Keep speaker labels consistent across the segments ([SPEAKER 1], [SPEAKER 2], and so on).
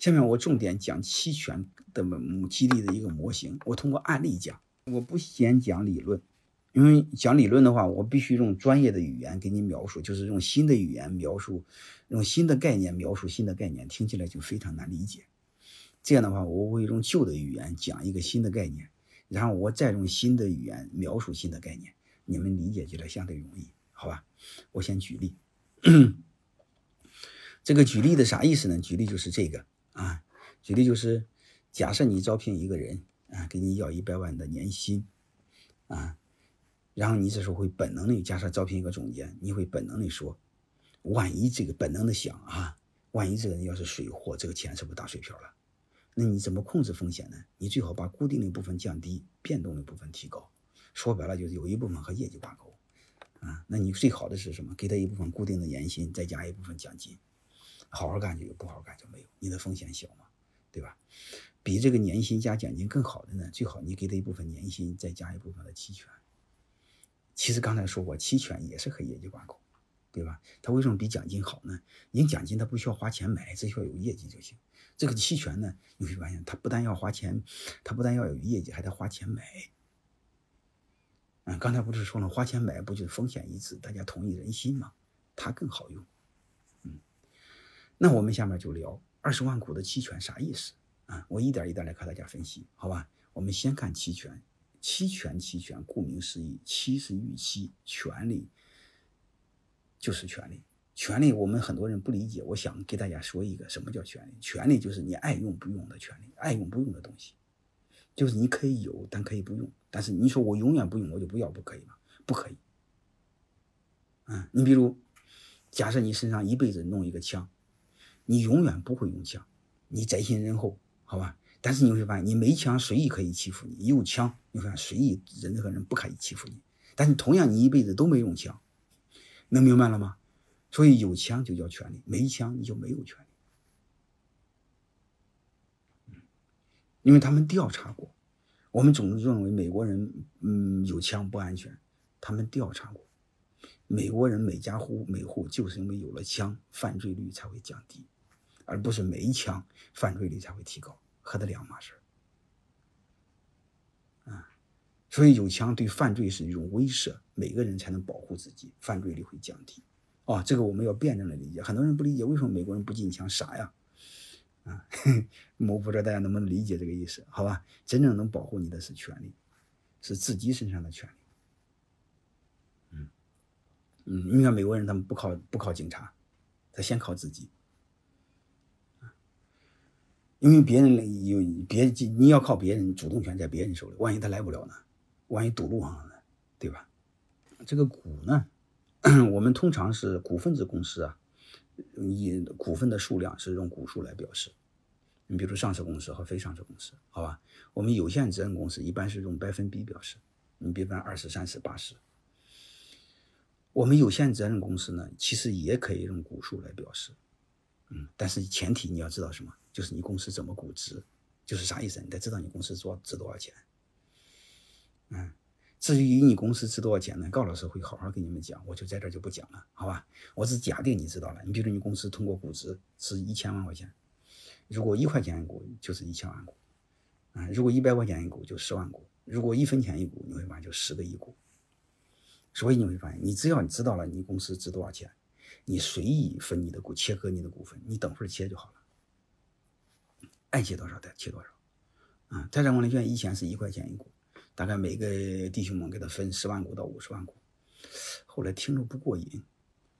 [SPEAKER 1] 下面我重点讲期权的激励的一个模型，我通过案例讲，我不先讲理论，因为讲理论的话，我必须用专业的语言给你描述，就是用新的语言描述，用新的概念描述新的概念，听起来就非常难理解。这样的话，我会用旧的语言讲一个新的概念，然后我再用新的语言描述新的概念，你们理解起来相对容易，好吧？我先举例，这个举例的啥意思呢？举例就是这个啊，举例就是假设你招聘一个人啊，给你要一百万的年薪啊，然后你这时候会本能的，假设招聘一个总监，你会本能的说，万一这个本能的想啊，万一这个人要是水货，这个钱是不是打水漂了？那你怎么控制风险呢？你最好把固定的部分降低，变动的部分提高。说白了就是有一部分和业绩挂钩，啊，那你最好的是什么？给他一部分固定的年薪，再加一部分奖金，好好干就有，不好好干就没有。你的风险小嘛，对吧？比这个年薪加奖金更好的呢，最好你给他一部分年薪，再加一部分的期权。其实刚才说过，期权也是和业绩挂钩，对吧？它为什么比奖金好呢？因为奖金它不需要花钱买，只需要有业绩就行。这个期权呢，你会发现它不但要花钱，它不但要有业绩，还得花钱买。嗯，刚才不是说了，花钱买不就是风险一致，大家同一人心嘛？它更好用。那我们下面就聊二十万股的期权啥意思啊？我一点一点来和大家分析，好吧？我们先看期权，期权期权顾名思义，期是预期，权利就是权利。权利我们很多人不理解，我想给大家说一个什么叫权利？权利就是你爱用不用的权利，爱用不用的东西，就是你可以有，但可以不用。但是你说我永远不用，我就不要，不可以吗？不可以。嗯，你比如，假设你身上一辈子弄一个枪，你永远不会用枪，你宅心仁厚，好吧？但是你会发现，你没枪随意可以欺负你，有枪你会发现随意任何人不可以欺负你。但是同样，你一辈子都没用枪，能明白了吗？所以有枪就叫权利，没枪你就没有权利。因为他们调查过，我们总是认为美国人嗯有枪不安全，他们调查过，美国人每家户每户就是因为有了枪，犯罪率才会降低，而不是没枪犯罪率才会提高，和的两码事啊，所以有枪对犯罪是一种威慑，每个人才能保护自己，犯罪率会降低。啊，这个我们要辩证的理解。很多人不理解为什么美国人不禁枪，傻呀！啊，我不知道大家能不能理解这个意思？好吧，真正能保护你的是权利，是自己身上的权利。嗯嗯，你看美国人他们不靠不靠警察，他先靠自己。因为别人有别你要靠别人主动权在别人手里，万一他来不了呢？万一堵路上了呢？对吧？这个股呢？我们通常是股份制公司啊，以股份的数量是用股数来表示。你比如上市公司和非上市公司，好吧？我们有限责任公司一般是用百分比表示，你比方二十、三十、八十。我们有限责任公司呢，其实也可以用股数来表示，嗯，但是前提你要知道什么？就是你公司怎么估值，就是啥意思？你得知道你公司多值多少钱，嗯。至于你公司值多少钱呢？高老师会好好给你们讲，我就在这就不讲了，好吧？我只假定你知道了。你比如说你公司通过估值是一千万块钱，如果一块钱一股就是一千万股，啊，如果一百块钱一股就十万股，如果一分钱一股，你会发现就十个亿股。所以你会发现，你只要你知道了你公司值多少钱，你随意分你的股，切割你的股份，你等会儿切就好了，爱切多少的切多少。啊，财产管理券以前是一块钱一股。大概每个弟兄们给他分十万股到五十万股，后来听着不过瘾，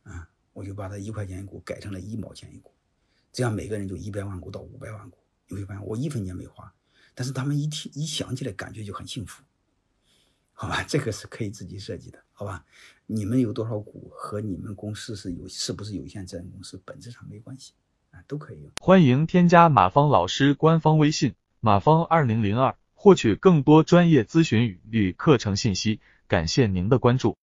[SPEAKER 1] 啊，我就把他一块钱一股改成了一毛钱一股，这样每个人就一百万股到五百万股。你会发现我一分钱没花，但是他们一听一想起来感觉就很幸福，好吧？这个是可以自己设计的，好吧？你们有多少股和你们公司是有是不是有限责任公司本质上没关系啊，都可以。
[SPEAKER 2] 欢迎添加马芳老师官方微信马芳二零零二。获取更多专业咨询与课程信息，感谢您的关注。